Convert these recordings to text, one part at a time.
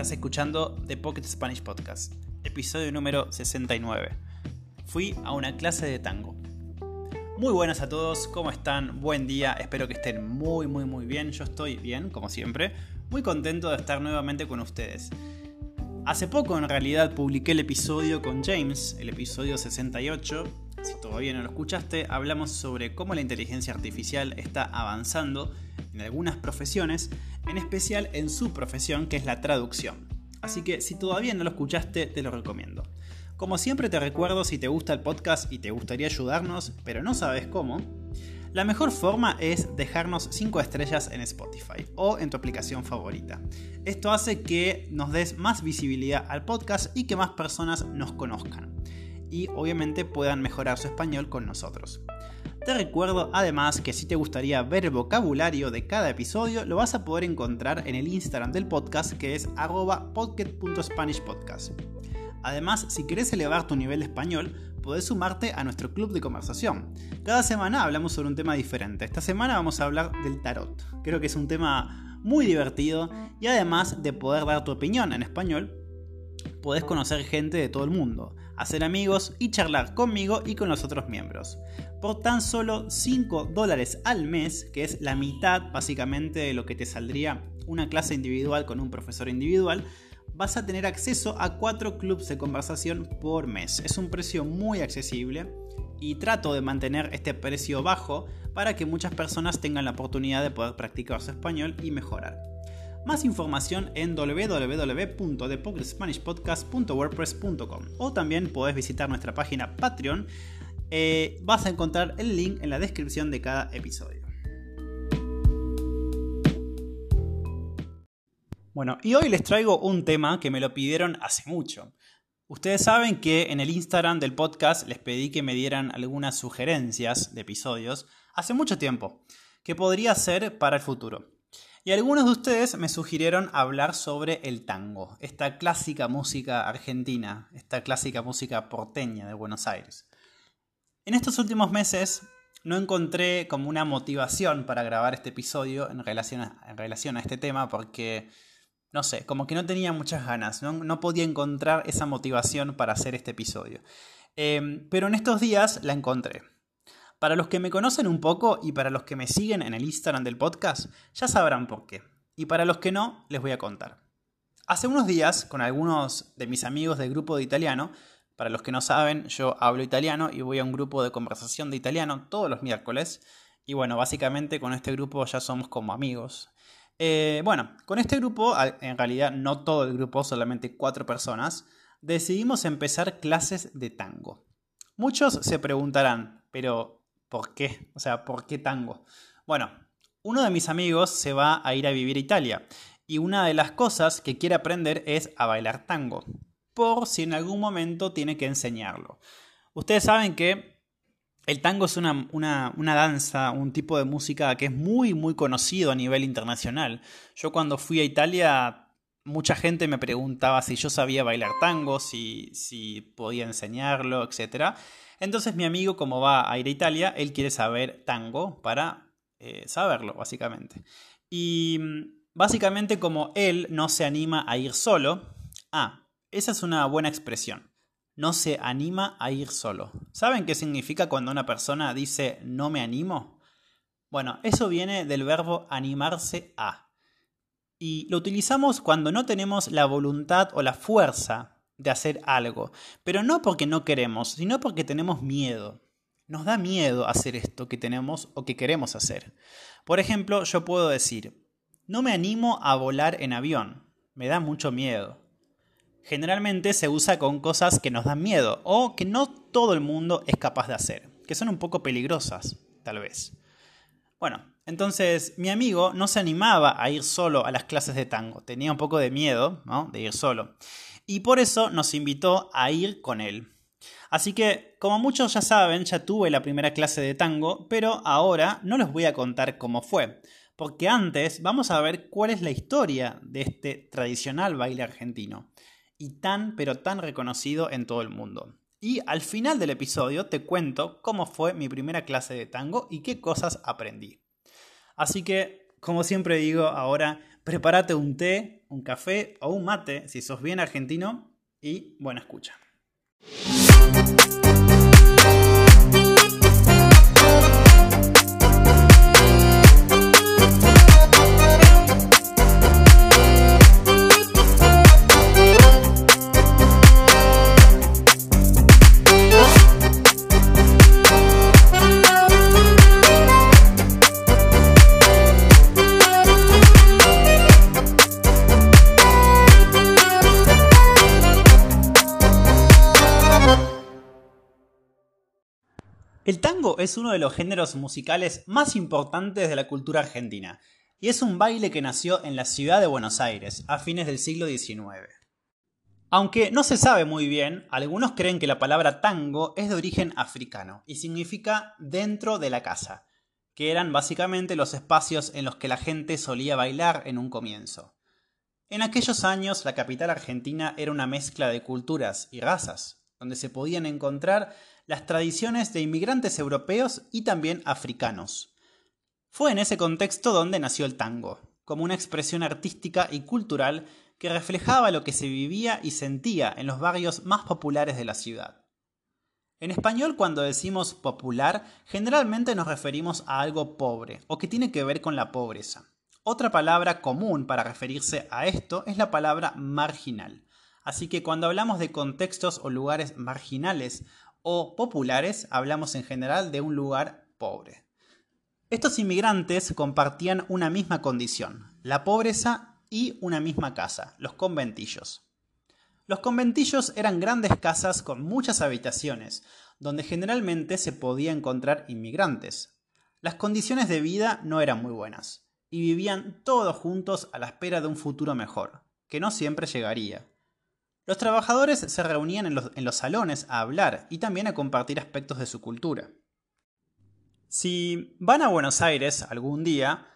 Estás escuchando The Pocket Spanish Podcast, episodio número 69. Fui a una clase de tango. Muy buenas a todos, ¿cómo están? Buen día, espero que estén muy, muy, muy bien. Yo estoy bien, como siempre. Muy contento de estar nuevamente con ustedes. Hace poco en realidad publiqué el episodio con James, el episodio 68. Si todavía no lo escuchaste, hablamos sobre cómo la inteligencia artificial está avanzando en algunas profesiones, en especial en su profesión que es la traducción. Así que si todavía no lo escuchaste, te lo recomiendo. Como siempre te recuerdo, si te gusta el podcast y te gustaría ayudarnos, pero no sabes cómo, la mejor forma es dejarnos 5 estrellas en Spotify o en tu aplicación favorita. Esto hace que nos des más visibilidad al podcast y que más personas nos conozcan. Y obviamente puedan mejorar su español con nosotros. Te recuerdo además que si te gustaría ver el vocabulario de cada episodio, lo vas a poder encontrar en el Instagram del podcast que es arroba. Además, si querés elevar tu nivel de español, podés sumarte a nuestro club de conversación. Cada semana hablamos sobre un tema diferente. Esta semana vamos a hablar del tarot. Creo que es un tema muy divertido y además de poder dar tu opinión en español, podés conocer gente de todo el mundo, hacer amigos y charlar conmigo y con los otros miembros. Por tan solo 5 dólares al mes, que es la mitad básicamente de lo que te saldría una clase individual con un profesor individual, vas a tener acceso a 4 clubs de conversación por mes. Es un precio muy accesible y trato de mantener este precio bajo para que muchas personas tengan la oportunidad de poder practicar su español y mejorar. Más información en www.thepocketspanishpodcast.wordpress.com o también podés visitar nuestra página Patreon. Eh, vas a encontrar el link en la descripción de cada episodio. Bueno, y hoy les traigo un tema que me lo pidieron hace mucho. Ustedes saben que en el Instagram del podcast les pedí que me dieran algunas sugerencias de episodios hace mucho tiempo, que podría ser para el futuro. Y algunos de ustedes me sugirieron hablar sobre el tango, esta clásica música argentina, esta clásica música porteña de Buenos Aires. En estos últimos meses no encontré como una motivación para grabar este episodio en relación a, este tema porque, no sé, como que no tenía muchas ganas, no, podía encontrar esa motivación para hacer este episodio. Em, pero en estos días la encontré. Para los que me conocen un poco y para los que me siguen en el Instagram del podcast, ya sabrán por qué. Y para los que no, les voy a contar. Hace unos días, con algunos de mis amigos del grupo de italiano, para los que no saben, yo hablo italiano y voy a un grupo de conversación de italiano todos los miércoles. Y bueno, básicamente con este grupo ya somos como amigos. Eh, bueno, con este grupo, en realidad no todo el grupo, solamente cuatro personas, decidimos empezar clases de tango. Muchos se preguntarán, pero ¿Por qué? O sea, ¿por qué tango? Bueno, uno de mis amigos se va a ir a vivir a Italia y una de las cosas que quiere aprender es a bailar tango, por si en algún momento tiene que enseñarlo. Ustedes saben que el tango es una, una, danza, un tipo de música que es muy, muy conocido a nivel internacional. Yo cuando fui a Italia, mucha gente me preguntaba si yo sabía bailar tango, si, si podía enseñarlo, etc. Entonces mi amigo, como va a ir a Italia, él quiere saber tango para eh, saberlo, básicamente. Y mm, básicamente como él no se anima a ir solo, ah, esa es una buena expresión. No se anima a ir solo. ¿Saben qué significa cuando una persona dice no me animo? Bueno, eso viene del verbo animarse a. Y lo utilizamos cuando no tenemos la voluntad o la fuerza de hacer algo, pero no porque no queremos, sino porque tenemos miedo. Nos da miedo hacer esto que tenemos o que queremos hacer. Por ejemplo, yo puedo decir, no me animo a volar en avión, me da mucho miedo. Generalmente se usa con cosas que nos dan miedo o que no todo el mundo es capaz de hacer, que son un poco peligrosas, tal vez. Bueno, entonces mi amigo no se animaba a ir solo a las clases de tango, tenía un poco de miedo de ir solo y por eso nos invitó a ir con él. Así que, como muchos ya saben, ya tuve la primera clase de tango, pero ahora no les voy a contar cómo fue, porque antes vamos a ver cuál es la historia de este tradicional baile argentino, y tan pero tan reconocido en todo el mundo. Y al final del episodio te cuento cómo fue mi primera clase de tango y qué cosas aprendí. Así que, como siempre digo, ahora prepárate un té, un café o un mate si sos bien argentino y buena escucha. Es uno de los géneros musicales más importantes de la cultura argentina y es un baile que nació en la ciudad de Buenos Aires a fines del siglo XIX. Aunque no se sabe muy bien, algunos creen que la palabra tango es de origen africano y significa dentro de la casa, que eran básicamente los espacios en los que la gente solía bailar en un comienzo. En aquellos años la capital argentina era una mezcla de culturas y razas, donde se podían encontrar las tradiciones de inmigrantes europeos y también africanos. Fue en ese contexto donde nació el tango, como una expresión artística y cultural que reflejaba lo que se vivía y sentía en los barrios más populares de la ciudad. En español cuando decimos popular generalmente nos referimos a algo pobre o que tiene que ver con la pobreza. Otra palabra común para referirse a esto es la palabra marginal. Así que cuando hablamos de contextos o lugares marginales o populares, hablamos en general de un lugar pobre. Estos inmigrantes compartían una misma condición, la pobreza y una misma casa, los conventillos. Los conventillos eran grandes casas con muchas habitaciones, donde generalmente se podía encontrar inmigrantes. Las condiciones de vida no eran muy buenas, y vivían todos juntos a la espera de un futuro mejor, que no siempre llegaría. Los trabajadores se reunían en los, salones a hablar y también a compartir aspectos de su cultura. Si van a Buenos Aires algún día,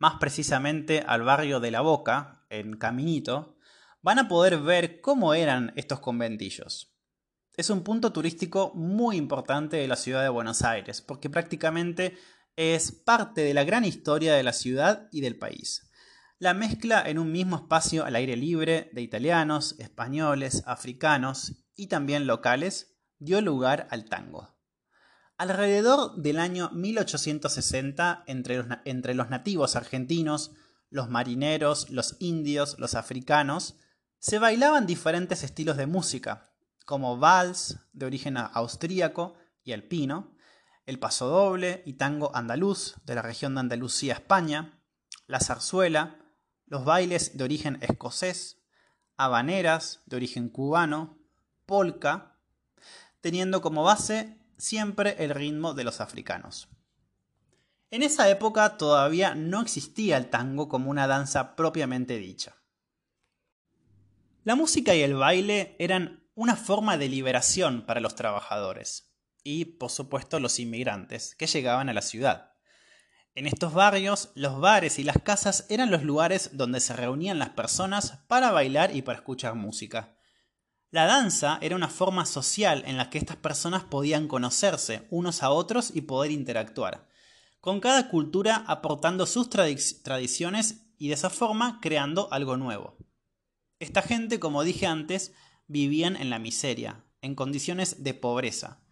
más precisamente al barrio de La Boca, en Caminito, van a poder ver cómo eran estos conventillos. Es un punto turístico muy importante de la ciudad de Buenos Aires, porque prácticamente es parte de la gran historia de la ciudad y del país. La mezcla en un mismo espacio al aire libre de italianos, españoles, africanos y también locales dio lugar al tango. Alrededor del año 1860, entre los, nativos argentinos, los marineros, los indios, los africanos, se bailaban diferentes estilos de música, como vals, de origen austríaco y alpino, el pasodoble y tango andaluz, de la región de Andalucía, España, la zarzuela, los bailes de origen escocés, habaneras de origen cubano, polka, teniendo como base siempre el ritmo de los africanos. En esa época todavía no existía el tango como una danza propiamente dicha. La música y el baile eran una forma de liberación para los trabajadores y, por supuesto, los inmigrantes que llegaban a la ciudad. En estos barrios, los bares y las casas eran los lugares donde se reunían las personas para bailar y para escuchar música. La danza era una forma social en la que estas personas podían conocerse unos a otros y poder interactuar, con cada cultura aportando sus tradiciones y de esa forma creando algo nuevo. Esta gente, como dije antes, vivían en la miseria, en condiciones de pobreza,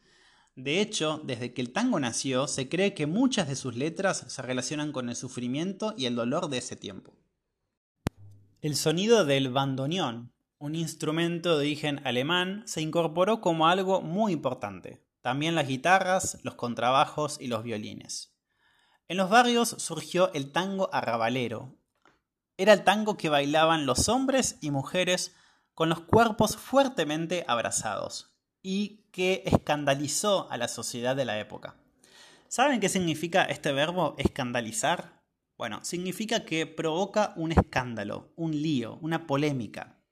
de hecho, desde que el tango nació, se cree que muchas de sus letras se relacionan con el sufrimiento y el dolor de ese tiempo. El sonido del bandoneón, un instrumento de origen alemán, se incorporó como algo muy importante. También las guitarras, los contrabajos y los violines. En los barrios surgió el tango arrabalero. Era el tango que bailaban los hombres y mujeres con los cuerpos fuertemente abrazados, y que escandalizó a la sociedad de la época. ¿Saben qué significa este verbo escandalizar? Bueno, significa que provoca un escándalo, un lío, una polémica.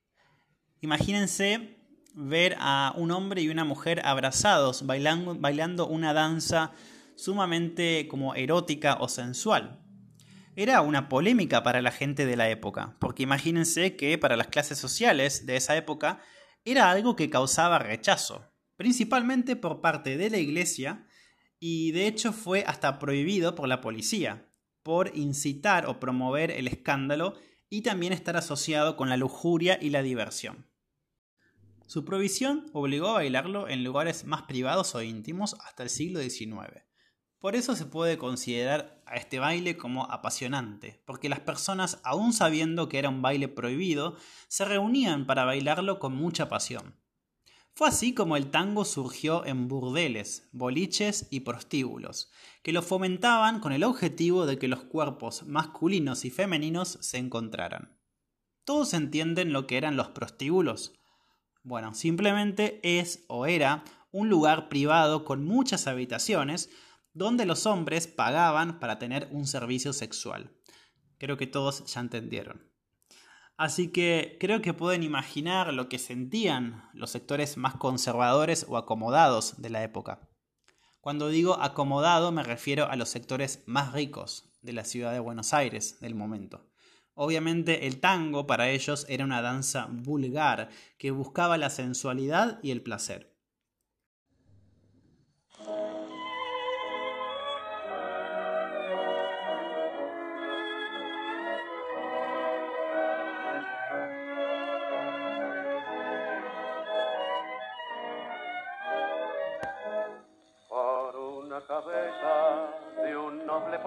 Imagínense ver a un hombre y una mujer abrazados bailando, bailando una danza sumamente como erótica o sensual. Era una polémica para la gente de la época, porque imagínense que para las clases sociales de esa época era algo que causaba rechazo, principalmente por parte de la iglesia y de hecho fue hasta prohibido por la policía, por incitar o promover el escándalo y también estar asociado con la lujuria y la diversión. Su provisión obligó a bailarlo en lugares más privados o íntimos hasta el siglo XIX. Por eso se puede considerar a este baile como apasionante, porque las personas, aun sabiendo que era un baile prohibido, se reunían para bailarlo con mucha pasión. Fue así como el tango surgió en burdeles, boliches y prostíbulos, que lo fomentaban con el objetivo de que los cuerpos masculinos y femeninos se encontraran. ¿Todos entienden lo que eran los prostíbulos? Bueno, simplemente es o era un lugar privado con muchas habitaciones donde los hombres pagaban para tener un servicio sexual. Creo que todos ya entendieron. Así que creo que pueden imaginar lo que sentían los sectores más conservadores o acomodados de la época. Cuando digo acomodado me refiero a los sectores más ricos de la ciudad de Buenos Aires del momento. Obviamente el tango para ellos era una danza vulgar que buscaba la sensualidad y el placer.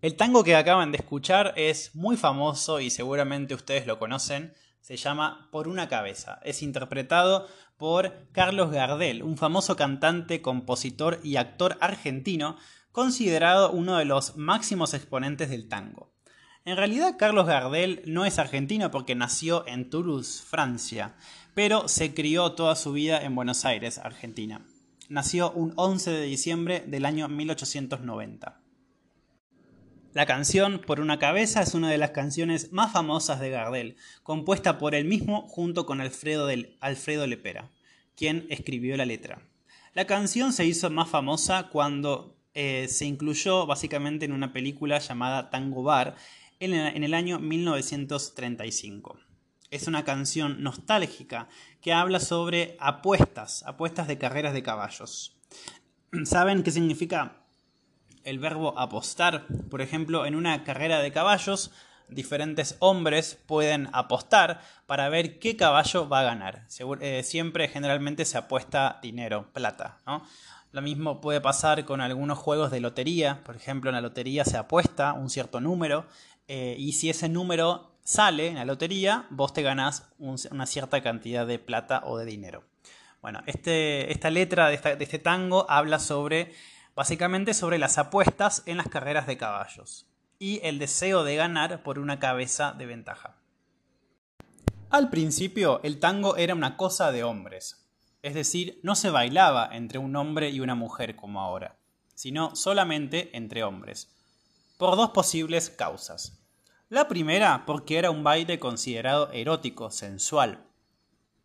El tango que acaban de escuchar es muy famoso y seguramente ustedes lo conocen. Se llama Por una cabeza. Es interpretado por Carlos Gardel, un famoso cantante, compositor y actor argentino, considerado uno de los máximos exponentes del tango. En realidad Carlos Gardel no es argentino porque nació en Toulouse, Francia, pero se crió toda su vida en Buenos Aires, Argentina. Nació un 11 de diciembre del año 1890. La canción Por una cabeza es una de las canciones más famosas de Gardel, compuesta por él mismo junto con Alfredo, del, Alfredo Lepera, quien escribió la letra. La canción se hizo más famosa cuando eh, se incluyó básicamente en una película llamada Tango Bar en, en el año 1935. Es una canción nostálgica que habla sobre apuestas, apuestas de carreras de caballos. ¿Saben qué significa el verbo apostar. Por ejemplo, en una carrera de caballos, diferentes hombres pueden apostar para ver qué caballo va a ganar. Eh, siempre, generalmente, se apuesta dinero, plata. ¿no? Lo mismo puede pasar con algunos juegos de lotería. Por ejemplo, en la lotería se apuesta un cierto número eh, y si ese número sale en la lotería, vos te ganás un, una cierta cantidad de plata o de dinero. Bueno, este, esta letra de este tango habla sobre básicamente sobre las apuestas en las carreras de caballos y el deseo de ganar por una cabeza de ventaja. Al principio el tango era una cosa de hombres, es decir, no se bailaba entre un hombre y una mujer como ahora, sino solamente entre hombres, por dos posibles causas. La primera porque era un baile considerado erótico, sensual.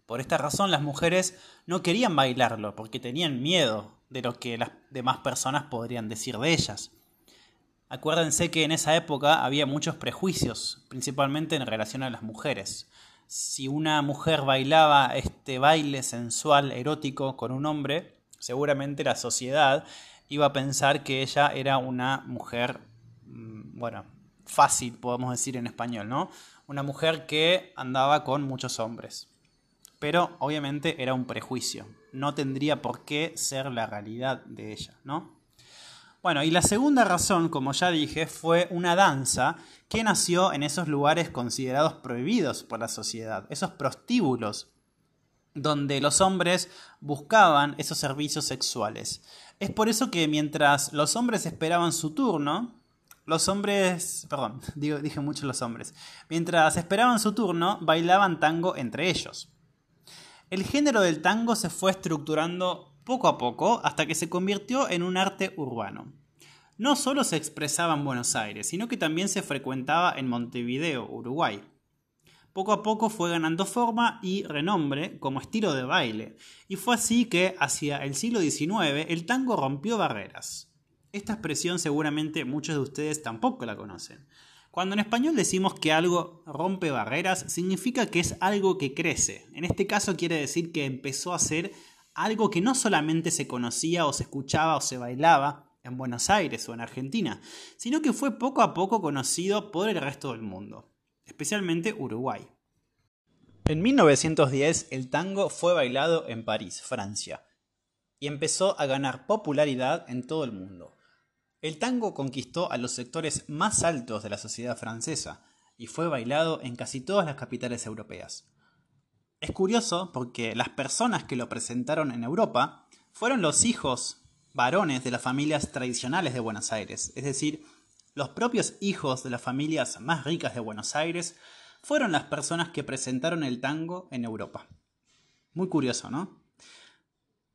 Por esta razón las mujeres no querían bailarlo porque tenían miedo de lo que las demás personas podrían decir de ellas. Acuérdense que en esa época había muchos prejuicios, principalmente en relación a las mujeres. Si una mujer bailaba este baile sensual, erótico con un hombre, seguramente la sociedad iba a pensar que ella era una mujer, mm, bueno, fácil, podemos decir en español, ¿no? Una mujer que andaba con muchos hombres. Pero obviamente era un prejuicio, no tendría por qué ser la realidad de ella, ¿no? Bueno, y la segunda razón, como ya dije, fue una danza que nació en esos lugares considerados prohibidos por la sociedad, esos prostíbulos. donde los hombres buscaban esos servicios sexuales. Es por eso que mientras los hombres esperaban su turno, los hombres, perdón, dije mucho los hombres, mientras esperaban su turno, bailaban tango entre ellos. El género del tango se fue estructurando poco a poco hasta que se convirtió en un arte urbano. No solo se expresaba en Buenos Aires, sino que también se frecuentaba en Montevideo, Uruguay poco a poco fue ganando forma y renombre como estilo de baile, y fue así que hacia el siglo XIX el tango rompió barreras. Esta expresión seguramente muchos de ustedes tampoco la conocen. Cuando en español decimos que algo rompe barreras, significa que es algo que crece. En este caso quiere decir que empezó a ser algo que no solamente se conocía o se escuchaba o se bailaba en Buenos Aires o en Argentina, sino que fue poco a poco conocido por el resto del mundo especialmente Uruguay. En 1910 el tango fue bailado en París, Francia, y empezó a ganar popularidad en todo el mundo. El tango conquistó a los sectores más altos de la sociedad francesa y fue bailado en casi todas las capitales europeas. Es curioso porque las personas que lo presentaron en Europa fueron los hijos varones de las familias tradicionales de Buenos Aires, es decir, los propios hijos de las familias más ricas de Buenos Aires fueron las personas que presentaron el tango en Europa. Muy curioso, ¿no?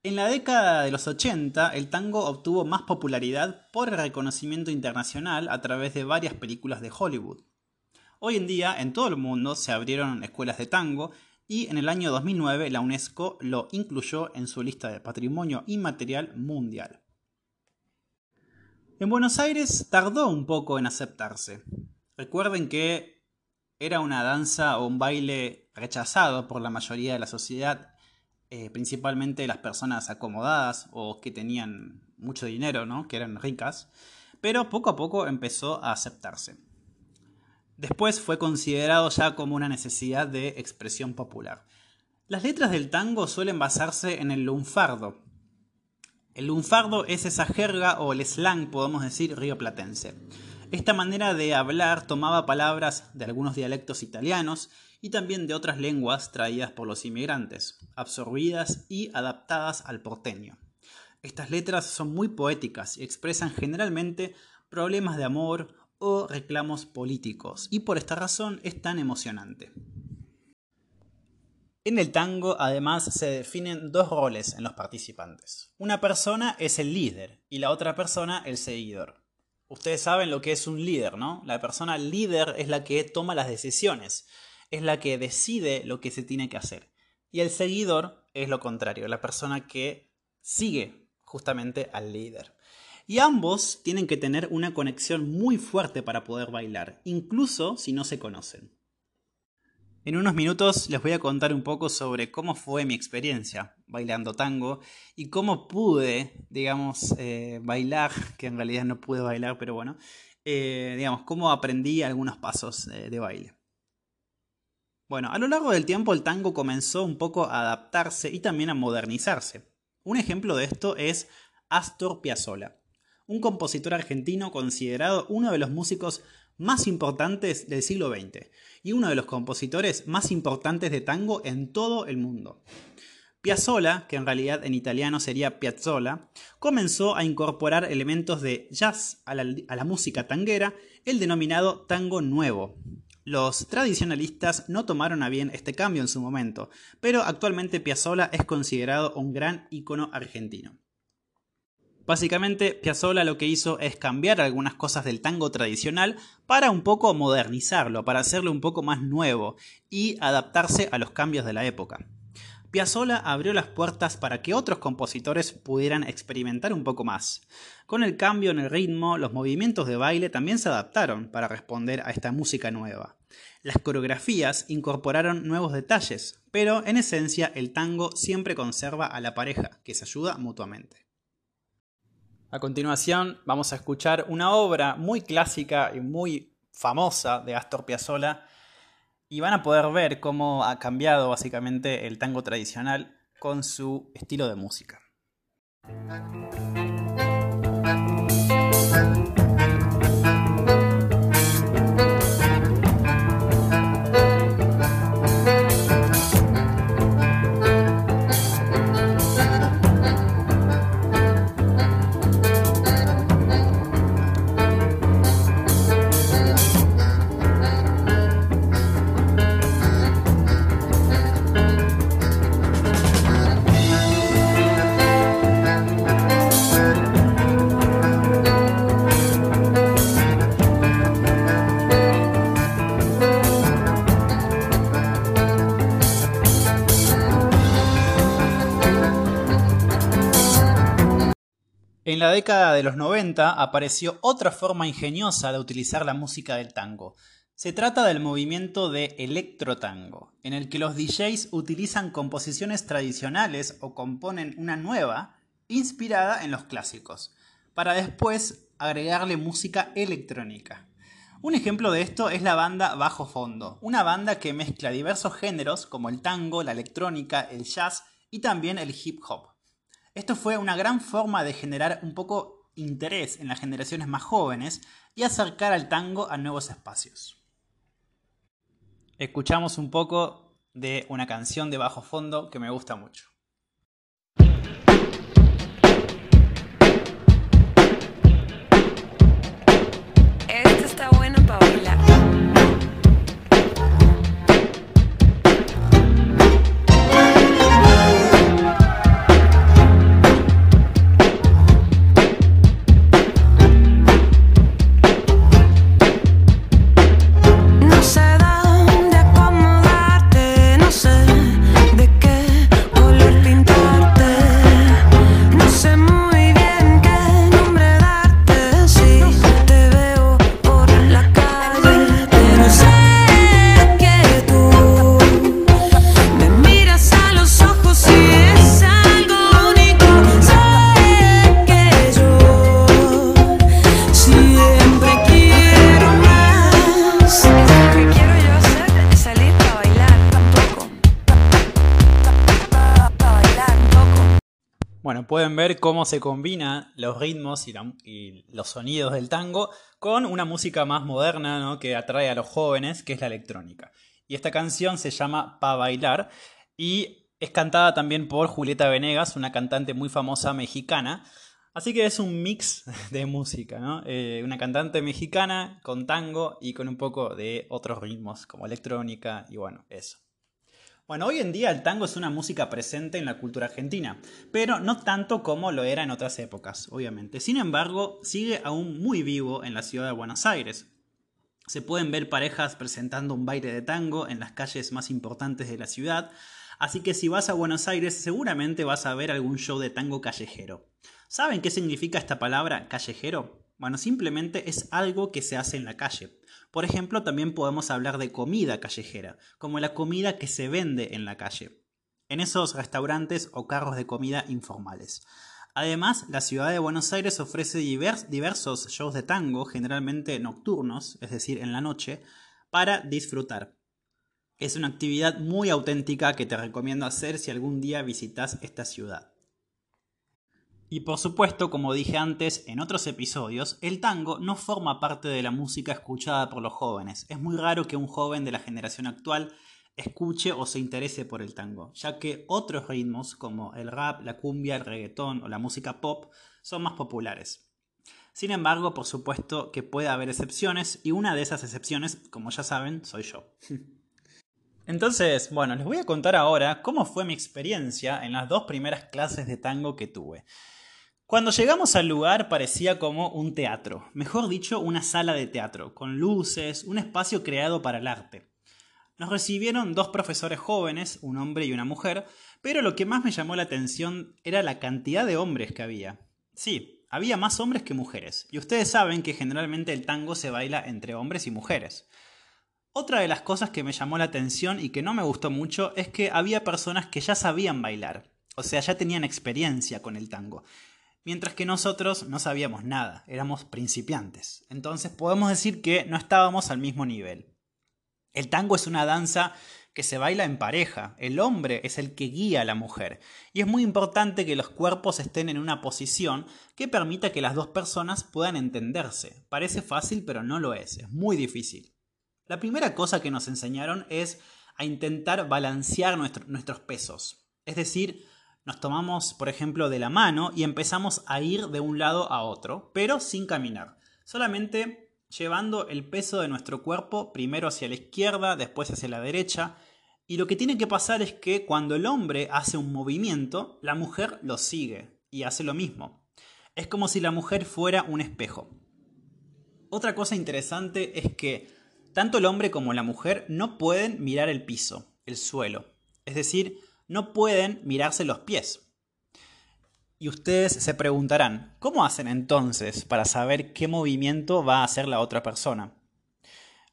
En la década de los 80, el tango obtuvo más popularidad por el reconocimiento internacional a través de varias películas de Hollywood. Hoy en día, en todo el mundo se abrieron escuelas de tango y en el año 2009 la UNESCO lo incluyó en su lista de patrimonio inmaterial mundial. En Buenos Aires tardó un poco en aceptarse. Recuerden que era una danza o un baile rechazado por la mayoría de la sociedad, eh, principalmente las personas acomodadas o que tenían mucho dinero, ¿no? que eran ricas, pero poco a poco empezó a aceptarse. Después fue considerado ya como una necesidad de expresión popular. Las letras del tango suelen basarse en el lunfardo, el lunfardo es esa jerga o el slang, podemos decir, rioplatense. Esta manera de hablar tomaba palabras de algunos dialectos italianos y también de otras lenguas traídas por los inmigrantes, absorbidas y adaptadas al porteño. Estas letras son muy poéticas y expresan generalmente problemas de amor o reclamos políticos, y por esta razón es tan emocionante. En el tango además se definen dos roles en los participantes. Una persona es el líder y la otra persona el seguidor. Ustedes saben lo que es un líder, ¿no? La persona líder es la que toma las decisiones, es la que decide lo que se tiene que hacer. Y el seguidor es lo contrario, la persona que sigue justamente al líder. Y ambos tienen que tener una conexión muy fuerte para poder bailar, incluso si no se conocen. En unos minutos les voy a contar un poco sobre cómo fue mi experiencia bailando tango y cómo pude, digamos, eh, bailar, que en realidad no pude bailar, pero bueno, eh, digamos, cómo aprendí algunos pasos eh, de baile. Bueno, a lo largo del tiempo el tango comenzó un poco a adaptarse y también a modernizarse. Un ejemplo de esto es Astor Piazzolla, un compositor argentino considerado uno de los músicos más importantes del siglo XX y uno de los compositores más importantes de tango en todo el mundo. Piazzolla, que en realidad en italiano sería Piazzolla, comenzó a incorporar elementos de jazz a la, a la música tanguera, el denominado tango nuevo. Los tradicionalistas no tomaron a bien este cambio en su momento, pero actualmente Piazzolla es considerado un gran ícono argentino. Básicamente, Piazzolla lo que hizo es cambiar algunas cosas del tango tradicional para un poco modernizarlo, para hacerlo un poco más nuevo y adaptarse a los cambios de la época. Piazzolla abrió las puertas para que otros compositores pudieran experimentar un poco más. Con el cambio en el ritmo, los movimientos de baile también se adaptaron para responder a esta música nueva. Las coreografías incorporaron nuevos detalles, pero en esencia el tango siempre conserva a la pareja, que se ayuda mutuamente. A continuación vamos a escuchar una obra muy clásica y muy famosa de Astor Piazzolla y van a poder ver cómo ha cambiado básicamente el tango tradicional con su estilo de música. La década de los 90 apareció otra forma ingeniosa de utilizar la música del tango. Se trata del movimiento de electrotango, en el que los DJs utilizan composiciones tradicionales o componen una nueva inspirada en los clásicos, para después agregarle música electrónica. Un ejemplo de esto es la banda Bajo Fondo, una banda que mezcla diversos géneros como el tango, la electrónica, el jazz y también el hip hop. Esto fue una gran forma de generar un poco interés en las generaciones más jóvenes y acercar al tango a nuevos espacios. Escuchamos un poco de una canción de bajo fondo que me gusta mucho. Bueno, pueden ver cómo se combinan los ritmos y, los sonidos del tango con una música más moderna ¿no? que atrae a los jóvenes, que es la electrónica. Y esta canción se llama Pa Bailar y es cantada también por Julieta Venegas, una cantante muy famosa mexicana. Así que es un mix de música, ¿no? Eh, una cantante mexicana con tango y con un poco de otros ritmos como electrónica y bueno, eso. Bueno, hoy en día el tango es una música presente en la cultura argentina, pero no tanto como lo era en otras épocas, obviamente. Sin embargo, sigue aún muy vivo en la ciudad de Buenos Aires. Se pueden ver parejas presentando un baile de tango en las calles más importantes de la ciudad, así que si vas a Buenos Aires seguramente vas a ver algún show de tango callejero. ¿Saben qué significa esta palabra callejero? Bueno, simplemente es algo que se hace en la calle. Por ejemplo, también podemos hablar de comida callejera, como la comida que se vende en la calle, en esos restaurantes o carros de comida informales. Además, la ciudad de Buenos Aires ofrece divers- diversos shows de tango, generalmente nocturnos, es decir, en la noche, para disfrutar. Es una actividad muy auténtica que te recomiendo hacer si algún día visitas esta ciudad. Y por supuesto, como dije antes en otros episodios, el tango no forma parte de la música escuchada por los jóvenes. Es muy raro que un joven de la generación actual escuche o se interese por el tango, ya que otros ritmos como el rap, la cumbia, el reggaetón o la música pop son más populares. Sin embargo, por supuesto que puede haber excepciones y una de esas excepciones, como ya saben, soy yo. Entonces, bueno, les voy a contar ahora cómo fue mi experiencia en las dos primeras clases de tango que tuve. Cuando llegamos al lugar parecía como un teatro, mejor dicho, una sala de teatro, con luces, un espacio creado para el arte. Nos recibieron dos profesores jóvenes, un hombre y una mujer, pero lo que más me llamó la atención era la cantidad de hombres que había. Sí, había más hombres que mujeres, y ustedes saben que generalmente el tango se baila entre hombres y mujeres. Otra de las cosas que me llamó la atención y que no me gustó mucho es que había personas que ya sabían bailar, o sea, ya tenían experiencia con el tango, mientras que nosotros no sabíamos nada, éramos principiantes. Entonces podemos decir que no estábamos al mismo nivel. El tango es una danza que se baila en pareja, el hombre es el que guía a la mujer, y es muy importante que los cuerpos estén en una posición que permita que las dos personas puedan entenderse. Parece fácil, pero no lo es, es muy difícil. La primera cosa que nos enseñaron es a intentar balancear nuestro- nuestros pesos. Es decir, nos tomamos, por ejemplo, de la mano y empezamos a ir de un lado a otro, pero sin caminar. Solamente llevando el peso de nuestro cuerpo primero hacia la izquierda, después hacia la derecha. Y lo que tiene que pasar es que cuando el hombre hace un movimiento, la mujer lo sigue y hace lo mismo. Es como si la mujer fuera un espejo. Otra cosa interesante es que tanto el hombre como la mujer no pueden mirar el piso, el suelo. Es decir, no pueden mirarse los pies. Y ustedes se preguntarán, ¿cómo hacen entonces para saber qué movimiento va a hacer la otra persona?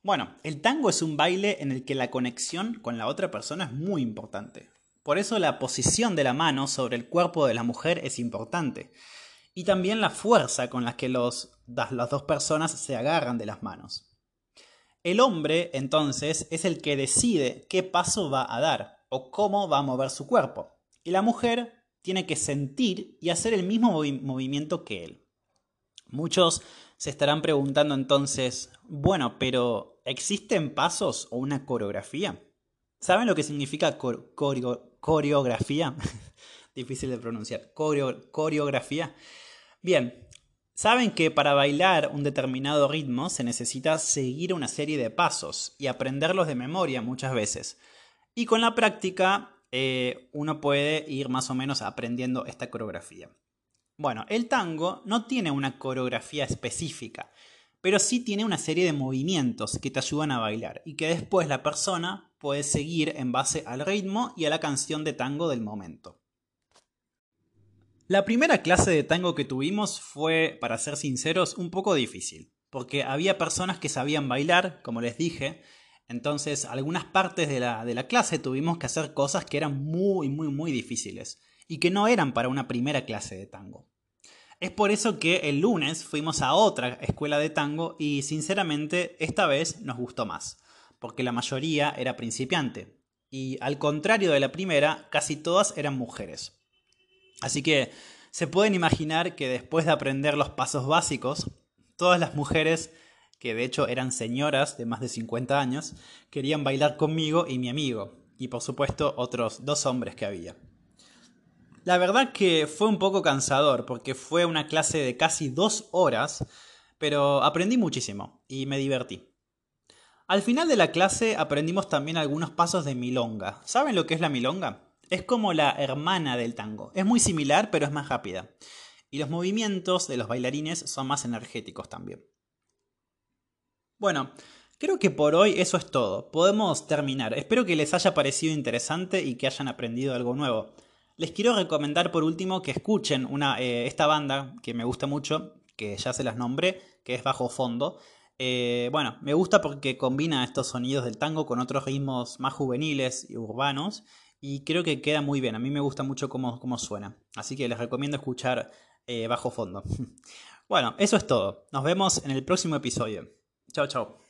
Bueno, el tango es un baile en el que la conexión con la otra persona es muy importante. Por eso la posición de la mano sobre el cuerpo de la mujer es importante. Y también la fuerza con la que los, las dos personas se agarran de las manos. El hombre, entonces, es el que decide qué paso va a dar o cómo va a mover su cuerpo. Y la mujer tiene que sentir y hacer el mismo movimiento que él. Muchos se estarán preguntando entonces, bueno, pero ¿existen pasos o una coreografía? ¿Saben lo que significa coreografía? Difícil de pronunciar. coreografía. Bien, Saben que para bailar un determinado ritmo se necesita seguir una serie de pasos y aprenderlos de memoria muchas veces. Y con la práctica eh, uno puede ir más o menos aprendiendo esta coreografía. Bueno, el tango no tiene una coreografía específica, pero sí tiene una serie de movimientos que te ayudan a bailar y que después la persona puede seguir en base al ritmo y a la canción de tango del momento. La primera clase de tango que tuvimos fue, para ser sinceros, un poco difícil, porque había personas que sabían bailar, como les dije, entonces algunas partes de la, de la clase tuvimos que hacer cosas que eran muy, muy, muy difíciles y que no eran para una primera clase de tango. Es por eso que el lunes fuimos a otra escuela de tango y sinceramente esta vez nos gustó más, porque la mayoría era principiante y al contrario de la primera, casi todas eran mujeres. Así que se pueden imaginar que después de aprender los pasos básicos, todas las mujeres, que de hecho eran señoras de más de 50 años, querían bailar conmigo y mi amigo, y por supuesto otros dos hombres que había. La verdad que fue un poco cansador porque fue una clase de casi dos horas, pero aprendí muchísimo y me divertí. Al final de la clase aprendimos también algunos pasos de milonga. ¿Saben lo que es la milonga? Es como la hermana del tango. Es muy similar, pero es más rápida. Y los movimientos de los bailarines son más energéticos también. Bueno, creo que por hoy eso es todo. Podemos terminar. Espero que les haya parecido interesante y que hayan aprendido algo nuevo. Les quiero recomendar por último que escuchen una, eh, esta banda que me gusta mucho, que ya se las nombré, que es Bajo Fondo. Eh, bueno, me gusta porque combina estos sonidos del tango con otros ritmos más juveniles y urbanos y creo que queda muy bien. A mí me gusta mucho cómo, cómo suena. Así que les recomiendo escuchar eh, bajo fondo. bueno, eso es todo. Nos vemos en el próximo episodio. Chao, chao.